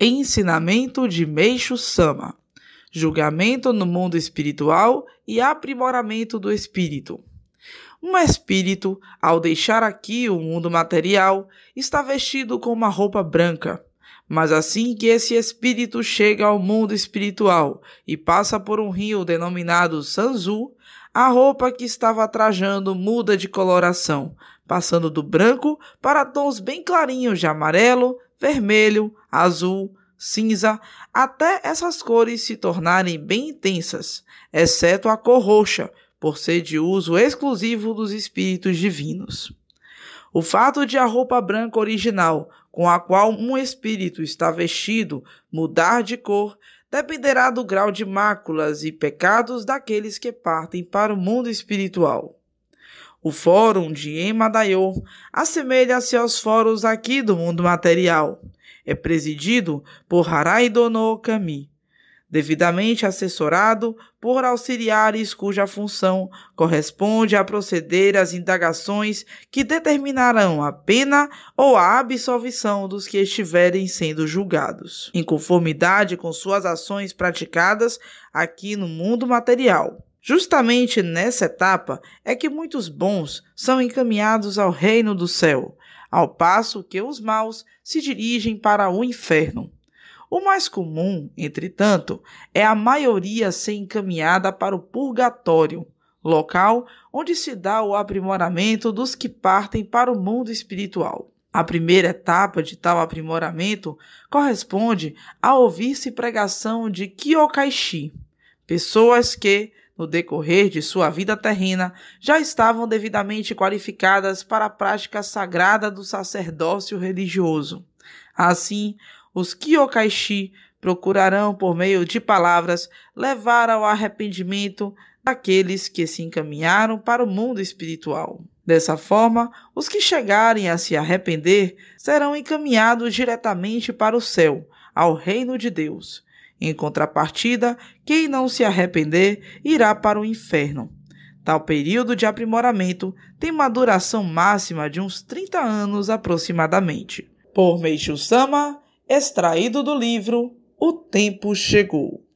Ensinamento de Meixo Sama: Julgamento no mundo espiritual e aprimoramento do espírito. Um espírito, ao deixar aqui o mundo material, está vestido com uma roupa branca. Mas assim que esse espírito chega ao mundo espiritual e passa por um rio denominado Sanzu, a roupa que estava trajando muda de coloração, passando do branco para tons bem clarinhos de amarelo, vermelho, azul, cinza, até essas cores se tornarem bem intensas, exceto a cor roxa, por ser de uso exclusivo dos espíritos divinos. O fato de a roupa branca original, com a qual um espírito está vestido, mudar de cor, dependerá do grau de máculas e pecados daqueles que partem para o mundo espiritual. O fórum de Emadayor assemelha-se aos fóruns aqui do mundo material. É presidido por Haraido no Kami, devidamente assessorado por auxiliares cuja função corresponde a proceder às indagações que determinarão a pena ou a absolvição dos que estiverem sendo julgados, em conformidade com suas ações praticadas aqui no mundo material. Justamente nessa etapa é que muitos bons são encaminhados ao reino do céu, ao passo que os maus se dirigem para o inferno. O mais comum, entretanto, é a maioria ser encaminhada para o purgatório, local onde se dá o aprimoramento dos que partem para o mundo espiritual. A primeira etapa de tal aprimoramento corresponde a ouvir-se pregação de Kyokaishi, pessoas que, no decorrer de sua vida terrena, já estavam devidamente qualificadas para a prática sagrada do sacerdócio religioso. Assim, os Kyokaishi procurarão, por meio de palavras, levar ao arrependimento daqueles que se encaminharam para o mundo espiritual. Dessa forma, os que chegarem a se arrepender serão encaminhados diretamente para o céu, ao reino de Deus em contrapartida, quem não se arrepender irá para o inferno. Tal período de aprimoramento tem uma duração máxima de uns 30 anos aproximadamente. Por Meishu Sama, extraído do livro O Tempo Chegou.